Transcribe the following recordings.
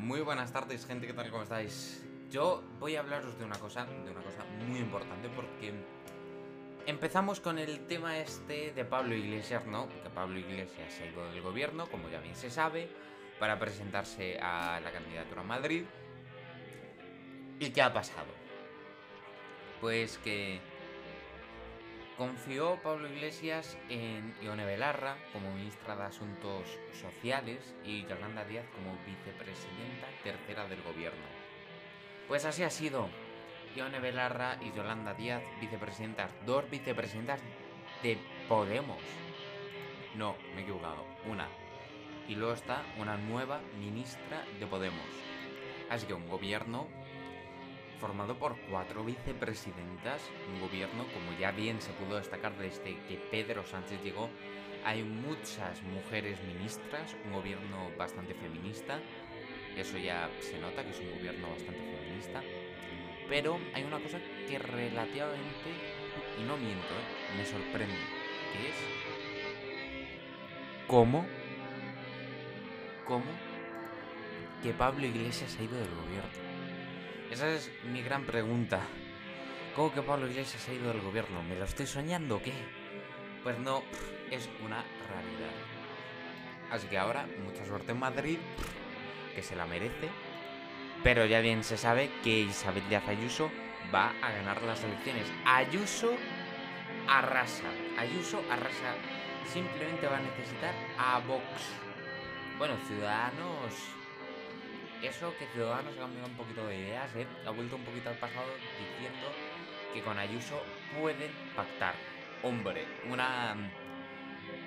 Muy buenas tardes, gente, ¿qué tal? ¿Cómo estáis? Yo voy a hablaros de una cosa, de una cosa muy importante porque empezamos con el tema este de Pablo Iglesias, ¿no? Que Pablo Iglesias ha ido del gobierno, como ya bien se sabe, para presentarse a la candidatura a Madrid. ¿Y qué ha pasado? Pues que Confió Pablo Iglesias en Ione Belarra como ministra de Asuntos Sociales y Yolanda Díaz como vicepresidenta tercera del gobierno. Pues así ha sido. Ione Belarra y Yolanda Díaz, vicepresidentas, dos vicepresidentas de Podemos. No, me he equivocado, una. Y luego está una nueva ministra de Podemos. Así que un gobierno formado por cuatro vicepresidentas, un gobierno, como ya bien se pudo destacar desde que Pedro Sánchez llegó, hay muchas mujeres ministras, un gobierno bastante feminista, eso ya se nota que es un gobierno bastante feminista, pero hay una cosa que relativamente, y no miento, ¿eh? me sorprende, que es cómo, cómo que Pablo Iglesias ha ido del gobierno. Esa es mi gran pregunta. ¿Cómo que Pablo Iglesias ha ido del gobierno? ¿Me lo estoy soñando o qué? Pues no, es una realidad. Así que ahora, mucha suerte en Madrid, que se la merece. Pero ya bien se sabe que Isabel Díaz Ayuso va a ganar las elecciones. Ayuso arrasa. Ayuso arrasa. Simplemente va a necesitar a Vox. Bueno, Ciudadanos eso que Ciudadanos ha cambiado un poquito de ideas, ¿eh? ha vuelto un poquito al pasado diciendo que con Ayuso pueden pactar. Hombre, una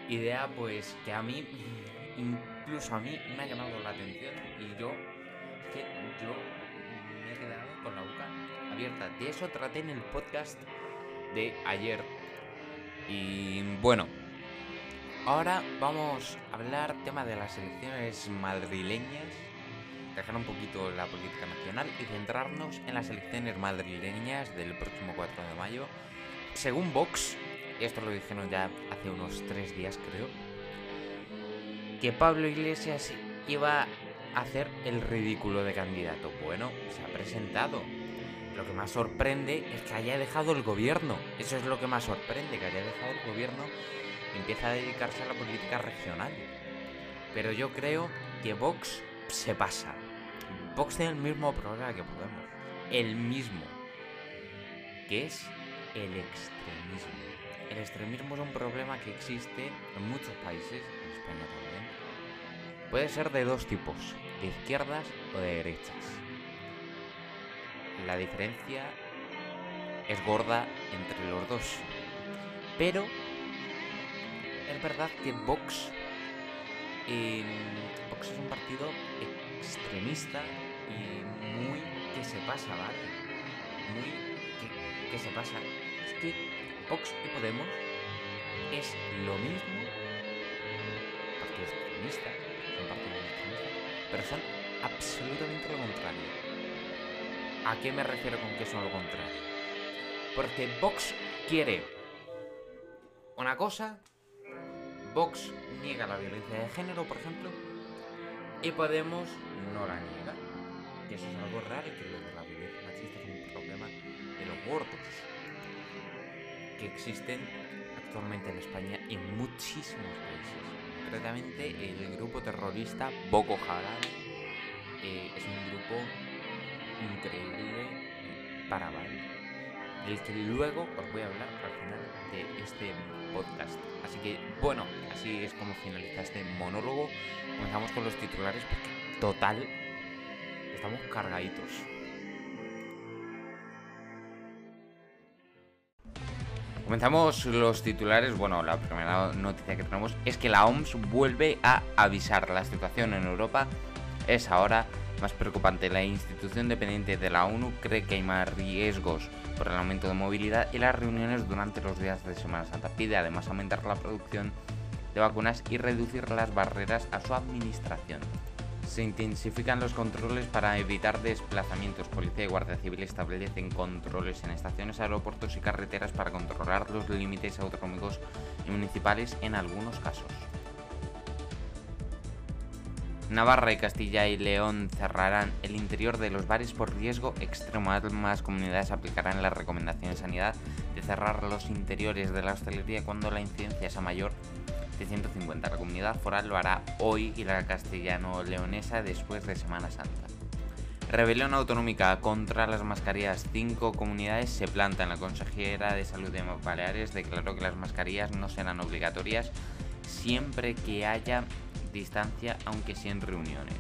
idea pues que a mí, incluso a mí, me ha llamado la atención y yo, que yo me he quedado con la boca abierta. De eso traté en el podcast de ayer. Y bueno, ahora vamos a hablar tema de las elecciones madrileñas dejar un poquito la política nacional y centrarnos en las elecciones madrileñas del próximo 4 de mayo. Según Vox, esto lo dijeron ya hace unos tres días creo, que Pablo Iglesias iba a hacer el ridículo de candidato. Bueno, se ha presentado. Lo que más sorprende es que haya dejado el gobierno. Eso es lo que más sorprende, que haya dejado el gobierno y empieza a dedicarse a la política regional. Pero yo creo que Vox se pasa. Vox tiene el mismo problema que Podemos. El mismo. Que es el extremismo. El extremismo es un problema que existe en muchos países, en España también. Puede ser de dos tipos, de izquierdas o de derechas. La diferencia es gorda entre los dos. Pero es verdad que Vox, eh, Vox es un partido extremista y muy que se pasa, ¿vale? Muy que, se pasa. Es que Vox y Podemos es lo mismo, partido extremista, son partidos extremistas, pero son absolutamente lo contrario. ¿A qué me refiero con que son lo contrario? Porque Vox quiere una cosa, Vox niega la violencia de género, por ejemplo, y Podemos no la niega. Que eso es algo raro que lo de la violencia machista es un problema de los gordos. Que existen actualmente en España en muchísimos países. Concretamente el grupo terrorista Boko Haram eh, es un grupo increíble para del que luego os voy a hablar al final de este podcast. Así que bueno, así es como finaliza este monólogo. Comenzamos con los titulares porque total estamos cargaditos. Comenzamos los titulares. Bueno, la primera noticia que tenemos es que la OMS vuelve a avisar. La situación en Europa es ahora más preocupante. La institución dependiente de la ONU cree que hay más riesgos por el aumento de movilidad y las reuniones durante los días de Semana Santa. Pide además aumentar la producción de vacunas y reducir las barreras a su administración. Se intensifican los controles para evitar desplazamientos. Policía y Guardia Civil establecen controles en estaciones, aeropuertos y carreteras para controlar los límites autonómicos y municipales en algunos casos. Navarra y Castilla y León cerrarán el interior de los bares por riesgo extremo. Más comunidades aplicarán la recomendación de sanidad de cerrar los interiores de la hostelería cuando la incidencia sea mayor de 150. La comunidad foral lo hará hoy y la castellano-leonesa después de Semana Santa. Rebelión autonómica contra las mascarillas. Cinco comunidades se plantan. La consejera de Salud de Baleares declaró que las mascarillas no serán obligatorias siempre que haya distancia, aunque sin reuniones.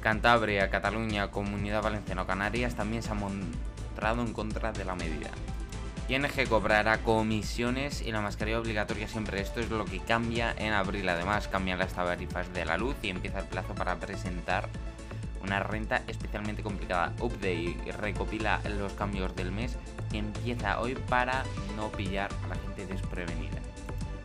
Cantabria, Cataluña, Comunidad Valenciana Canarias también se han mostrado en contra de la medida. ING cobrará comisiones y la mascarilla obligatoria siempre. Esto es lo que cambia en abril. Además, cambian las tarifas de la luz y empieza el plazo para presentar una renta especialmente complicada. Update recopila los cambios del mes y empieza hoy para no pillar a la gente desprevenida.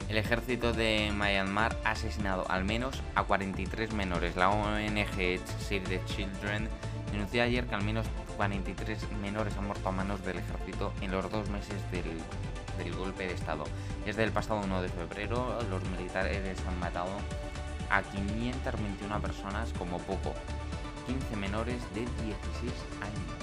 El ejército de Myanmar ha asesinado al menos a 43 menores. La ONG Save the Children denunció ayer que al menos 43 menores han muerto a manos del ejército en los dos meses del, del golpe de Estado. Desde el pasado 1 de febrero, los militares han matado a 521 personas como poco, 15 menores de 16 años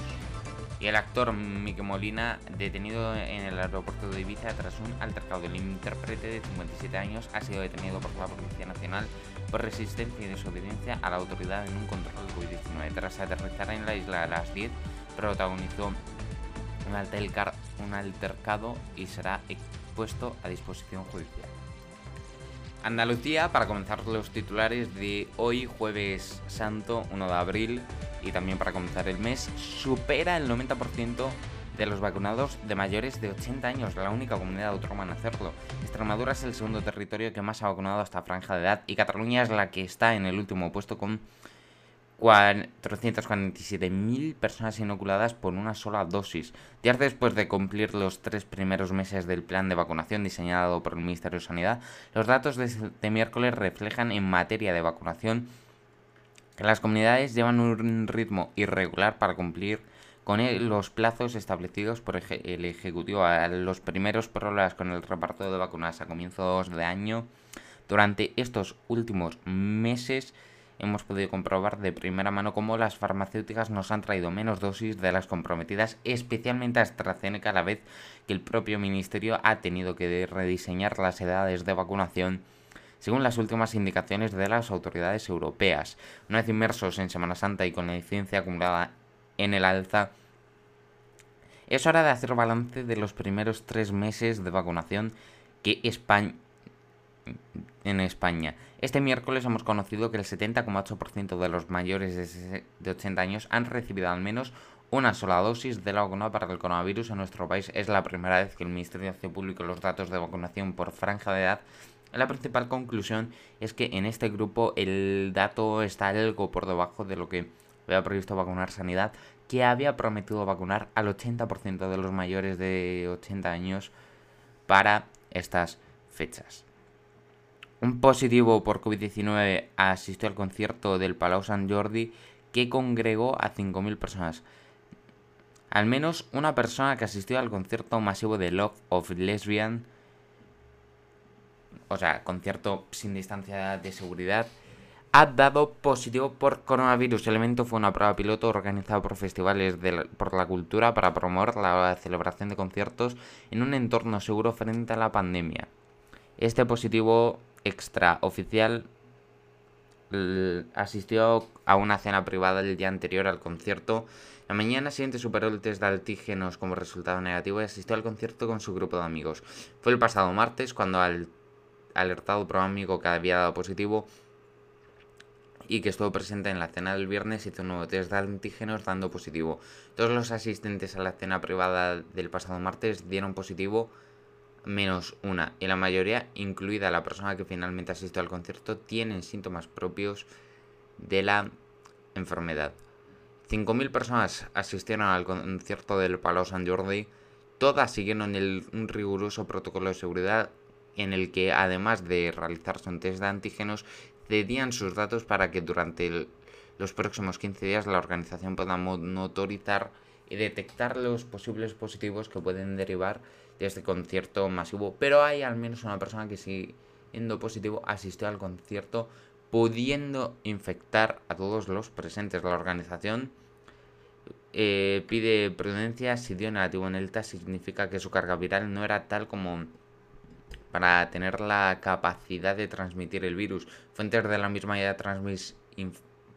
y el actor Mike Molina detenido en el aeropuerto de Ibiza tras un altercado. El intérprete de 57 años ha sido detenido por la Policía Nacional por resistencia y desobediencia a la autoridad en un control del COVID-19. Tras aterrizar en la isla a las 10, protagonizó un, altercado y será puesto a disposición judicial. Andalucía, para comenzar los titulares de hoy, jueves santo, 1 de abril, y también para comenzar el mes, supera el 90% de los vacunados de mayores de 80 años, la única comunidad autónoma en hacerlo. Extremadura es el segundo territorio que más ha vacunado hasta franja de edad y Cataluña es la que está en el último puesto con 447.000 personas inoculadas por una sola dosis. Días después de cumplir los tres primeros meses del plan de vacunación diseñado por el Ministerio de Sanidad, los datos de este miércoles reflejan en materia de vacunación las comunidades llevan un ritmo irregular para cumplir con los plazos establecidos por el Ejecutivo. Los primeros problemas con el reparto de vacunas a comienzos de año, durante estos últimos meses, hemos podido comprobar de primera mano cómo las farmacéuticas nos han traído menos dosis de las comprometidas, especialmente AstraZeneca, a la vez que el propio Ministerio ha tenido que rediseñar las edades de vacunación según las últimas indicaciones de las autoridades europeas. Una vez inmersos en Semana Santa y con la incidencia acumulada en el alza, es hora de hacer balance de los primeros tres meses de vacunación que España en España. Este miércoles hemos conocido que el 70,8% de los mayores de 80 años han recibido al menos una sola dosis de la vacuna para el coronavirus en nuestro país. Es la primera vez que el Ministerio hace público los datos de vacunación por franja de edad. La principal conclusión es que en este grupo el dato está algo por debajo de lo que había previsto vacunar Sanidad, que había prometido vacunar al 80% de los mayores de 80 años para estas fechas. Un positivo por COVID-19 asistió al concierto del Palau Sant Jordi que congregó a 5.000 personas. Al menos una persona que asistió al concierto masivo de Love of Lesbian, o sea, concierto sin distancia de seguridad, ha dado positivo por coronavirus. El evento fue una prueba piloto organizada por festivales por la cultura para promover la celebración de conciertos en un entorno seguro frente a la pandemia. Este positivo extraoficial asistió a una cena privada el día anterior al concierto. La mañana siguiente superó el test de altígenos como resultado negativo y asistió al concierto con su grupo de amigos. Fue el pasado martes cuando al alertado por un amigo que había dado positivo y que estuvo presente en la cena del viernes hizo un nuevo test de antígenos dando positivo. Todos los asistentes a la cena privada del pasado martes dieron positivo menos una, y la mayoría, incluida la persona que finalmente asistió al concierto, tienen síntomas propios de la enfermedad. 5.000 personas asistieron al concierto del Palau Sant Jordi, todas siguieron el, un riguroso protocolo de seguridad en el que además de realizarse un test de antígenos, cedían sus datos para que durante los próximos 15 días la organización pueda monitorizar y detectar los posibles positivos que pueden derivar de este concierto masivo. Pero hay al menos una persona que siendo positivo asistió al concierto pudiendo infectar a todos los presentes. La organización eh, pide prudencia. Si dio negativo en el test, significa que su carga viral no era tal como para tener la capacidad de transmitir el virus. Fuentes de la misma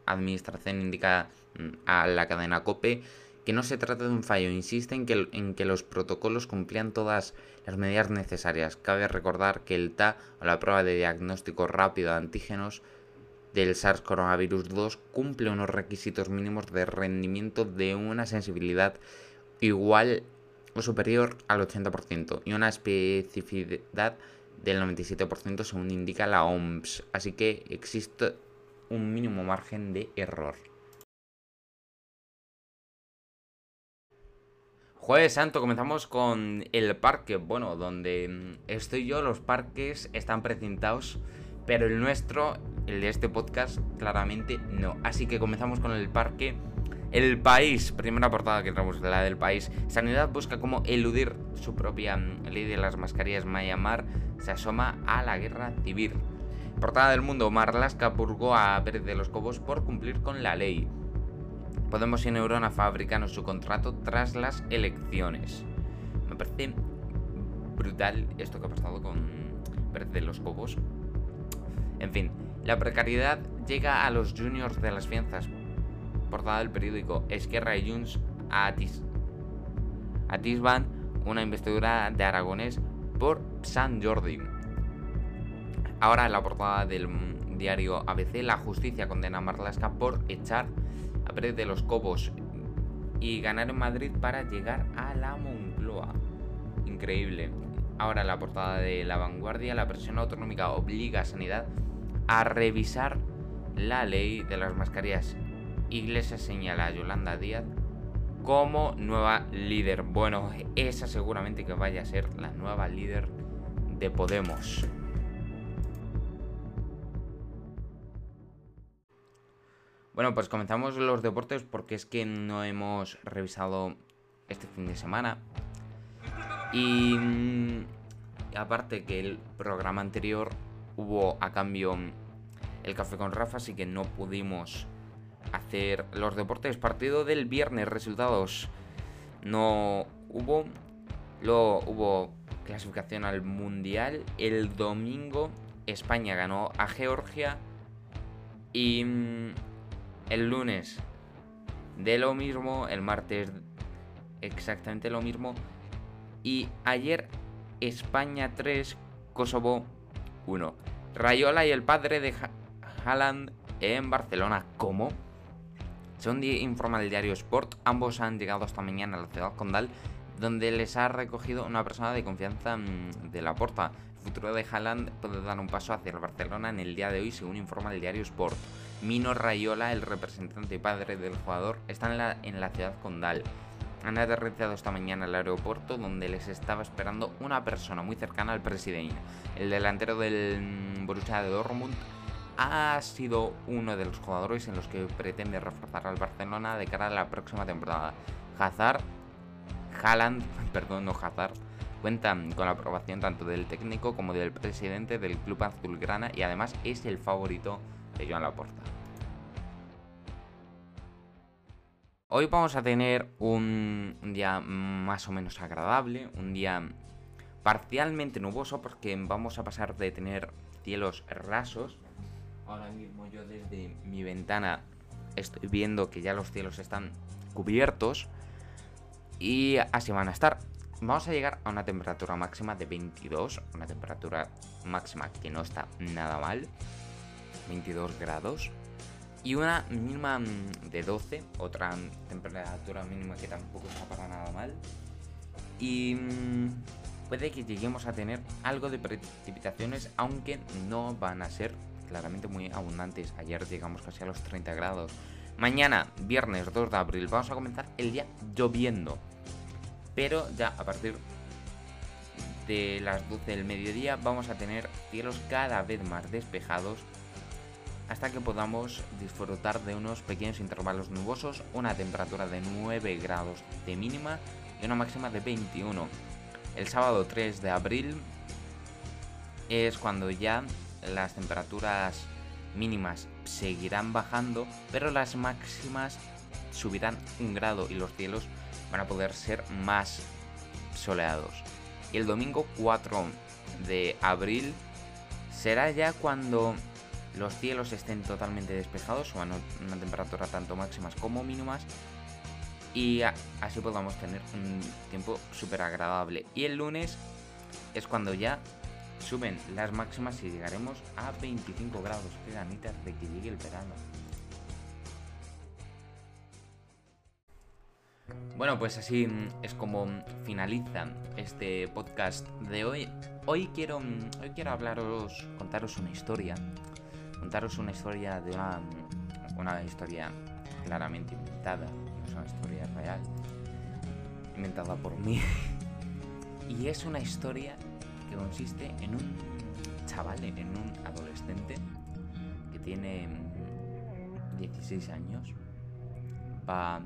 administración indica mm, a la cadena COPE que no se trata de un fallo, insiste en que, en que los protocolos cumplían todas las medidas necesarias. Cabe recordar que el TA, o la prueba de diagnóstico rápido de antígenos del SARS coronavirus 2, cumple unos requisitos mínimos de rendimiento de una sensibilidad igual o superior al 80% y una especificidad del 97% según indica la OMS. Así que existe un mínimo margen de error. Jueves Santo, comenzamos con el parque. Bueno, donde mm, estoy yo, los parques están precintados, pero el nuestro, el de este podcast, claramente no. Así que comenzamos con el parque. El país, primera portada que tenemos, la del país. Sanidad busca cómo eludir su propia mm, ley de las mascarillas. Mayamar se asoma a la guerra civil. Portada del mundo, Marlaska purgó a Pérez de los Cobos por cumplir con la ley. Podemos y Neurona fabrican su contrato tras las elecciones. Me parece brutal esto que ha pasado con Pérez de los Cobos. En fin, la precariedad llega a los juniors de las fianzas. Portada del periódico Esquerra y Junts atis atisban una investidura de Aragones por San Jordi. Ahora en la portada del diario ABC, la justicia condena a Marlaska por echar a Pérez de los Cobos y ganar en Madrid para llegar a la Moncloa. Increíble. Ahora la portada de La Vanguardia, la presión autonómica obliga a Sanidad a revisar la ley de las mascarillas. Iglesia señala a Yolanda Díaz como nueva líder. Bueno, esa seguramente que vaya a ser la nueva líder de Podemos. Bueno, pues comenzamos los deportes porque es que no hemos revisado este fin de semana. Y mm, aparte que el programa anterior hubo a cambio el café con Rafa, así que no pudimos hacer los deportes. Partido del viernes, resultados. No hubo. Luego hubo clasificación al Mundial. El domingo España ganó a Georgia. Y mm, el lunes de lo mismo, el martes exactamente lo mismo. Y ayer España 3, Kosovo 1. Rayola y el padre de Haaland en Barcelona. ¿Cómo? Según informa el diario Sport, ambos han llegado esta mañana a la ciudad condal, donde les ha recogido una persona de confianza mm, de la porta. El futuro de Haaland puede dar un paso hacia el Barcelona en el día de hoy, según informa el diario Sport. Mino Rayola, el representante y padre del jugador, están en la, en la ciudad condal. Han aterrizado esta mañana al aeropuerto donde les estaba esperando una persona muy cercana al presidente. El delantero del mm, Borussia de Dortmund ha sido uno de los jugadores en los que pretende reforzar al Barcelona de cara a la próxima temporada. Hazard, Haaland, perdón, no Hazard, cuentan con la aprobación tanto del técnico como del presidente del club azulgrana y además es el favorito de Joan Laporta. Hoy vamos a tener un, día más o menos agradable, un día parcialmente nuboso porque vamos a pasar de tener cielos rasos. Ahora mismo yo desde mi ventana estoy viendo que ya los cielos están cubiertos y así van a estar. Vamos a llegar a una temperatura máxima de 22, una temperatura máxima que no está nada mal. 22 grados. Y una mínima de 12, otra temperatura mínima que tampoco está para nada mal. Y mm, puede que lleguemos a tener algo de precipitaciones, aunque no van a ser claramente muy abundantes. Ayer llegamos casi a los 30 grados. Mañana, viernes 2 de abril, vamos a comenzar el día lloviendo. Pero ya a partir de las 12 del mediodía vamos a tener cielos cada vez más despejados hasta que podamos disfrutar de unos pequeños intervalos nubosos, una temperatura de 9 grados de mínima y una máxima de 21. El sábado 3 de abril es cuando ya las temperaturas mínimas seguirán bajando, pero las máximas subirán un grado y los cielos van a poder ser más soleados. Y el domingo 4 de abril será ya cuando los cielos estén totalmente despejados o a una temperatura tanto máximas como mínimas y así podamos tener un tiempo súper agradable. Y el lunes es cuando ya suben las máximas y llegaremos a 25 grados. Qué ganitas de que llegue el verano. Bueno, pues así es como finaliza este podcast de hoy. Hoy quiero, hoy quiero hablaros, contaros una historia. Contaros una historia de una, una historia claramente inventada. No es una historia real. Inventada por mí. y es una historia consiste en un chaval, en un adolescente que tiene 16 años. Va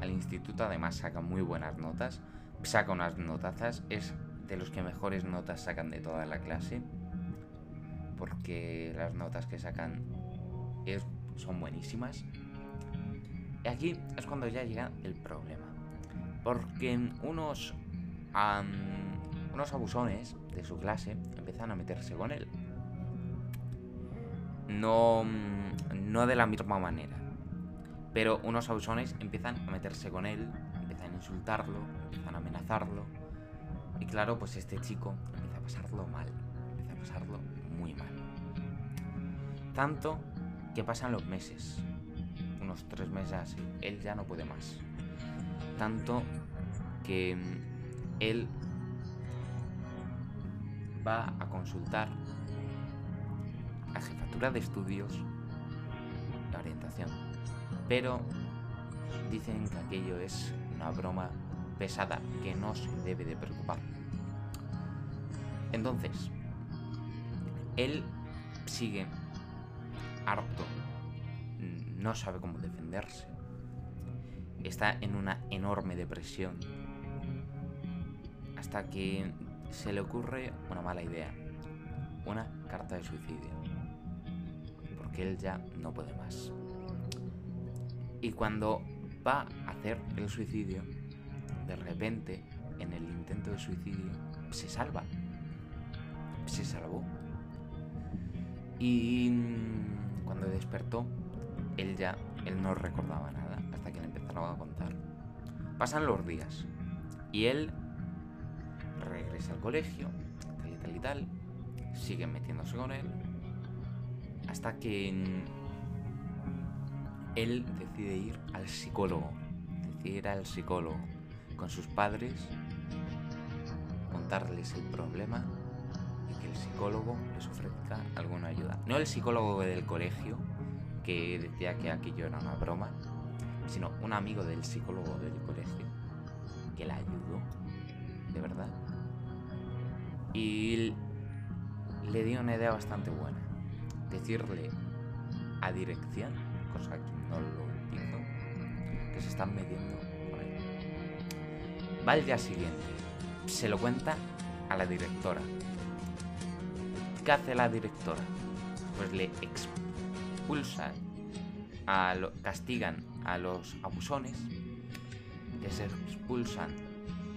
al instituto, además saca muy buenas notas, saca unas notazas, es de los que mejores notas sacan de toda la clase, porque las notas que sacan son buenísimas. Y aquí es cuando ya llega el problema, porque unos, unos abusones de su clase empiezan a meterse con él. No, no de la misma manera pero unos abusones empiezan a meterse con él, empiezan a insultarlo, empiezan a amenazarlo. Y claro, pues este chico empieza a pasarlo mal, empieza a pasarlo muy mal. Tanto que pasan los meses, unos tres meses así, él ya no puede más. Tanto que mm, él va a consultar a jefatura de estudios la orientación. Pero dicen que aquello es una broma pesada que no se debe de preocupar. Entonces, él sigue harto, no sabe cómo defenderse, está en una enorme depresión, hasta que se le ocurre una mala idea, una carta de suicidio, porque él ya no puede más. Y cuando va a hacer el suicidio, de repente, en el intento de suicidio, se salva. Se salvó. Y mm, cuando despertó, él ya, él no recordaba nada hasta que le empezaron a contar. Pasan los días y él regresa al colegio, tal y tal y tal, siguen metiéndose con él, hasta que él decide ir al psicólogo, decide ir al psicólogo con sus padres, contarles el problema y que el psicólogo les ofrezca alguna ayuda. No el psicólogo del colegio, que decía que aquello era una broma, sino un amigo del psicólogo del colegio, que la ayudó, de verdad. Y le dio una idea bastante buena, decirle a dirección, cosa que no lo hizo, que se están metiendo. Va al día siguiente, se lo cuenta a la directora. ¿Qué hace la directora? Pues le expulsan, a lo, castigan a los abusones, les expulsan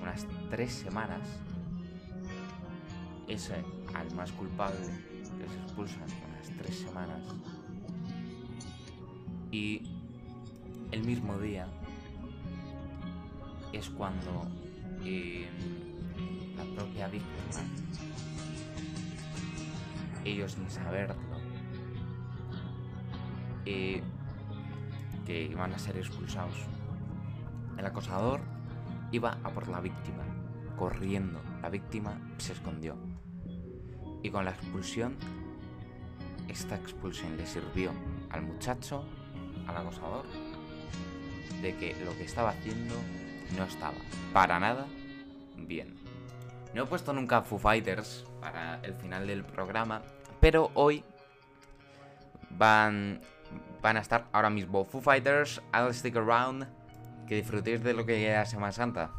unas tres semanas. Ese al más culpable les expulsan unas tres semanas y el mismo día es cuando eh, la propia víctima, ellos sin saberlo, eh, que iban a ser expulsados, el acosador iba a por la víctima, corriendo. La víctima se escondió. Y con la expulsión, esta expulsión le sirvió al muchacho al acosador de que lo que estaba haciendo no estaba para nada bien. No he puesto nunca Foo Fighters para el final del programa, pero hoy van, van a estar ahora mismo Foo Fighters, I'll Stick Around, que disfrutéis de lo que llega Semana Santa.